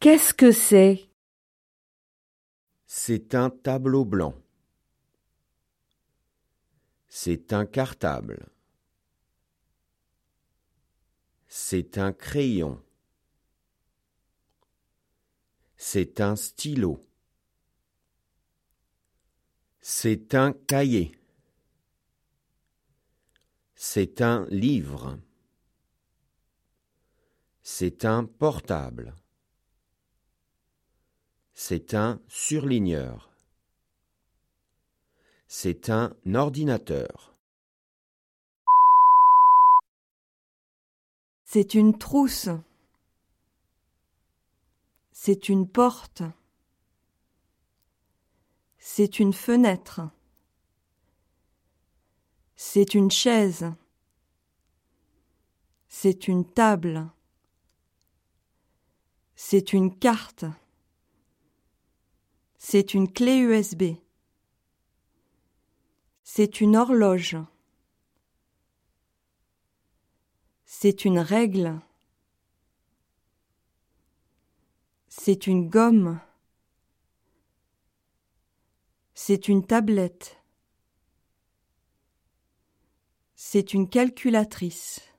Qu'est-ce que c'est? C'est un tableau blanc. C'est un cartable. C'est un crayon. C'est un stylo. C'est un cahier. C'est un livre. C'est un portable. C'est un surligneur. C'est un ordinateur. C'est une trousse. C'est une porte. C'est une fenêtre. C'est une chaise. C'est une table. C'est une carte. C'est une clé USB. C'est une horloge. C'est une règle. C'est une gomme. C'est une tablette. C'est une calculatrice.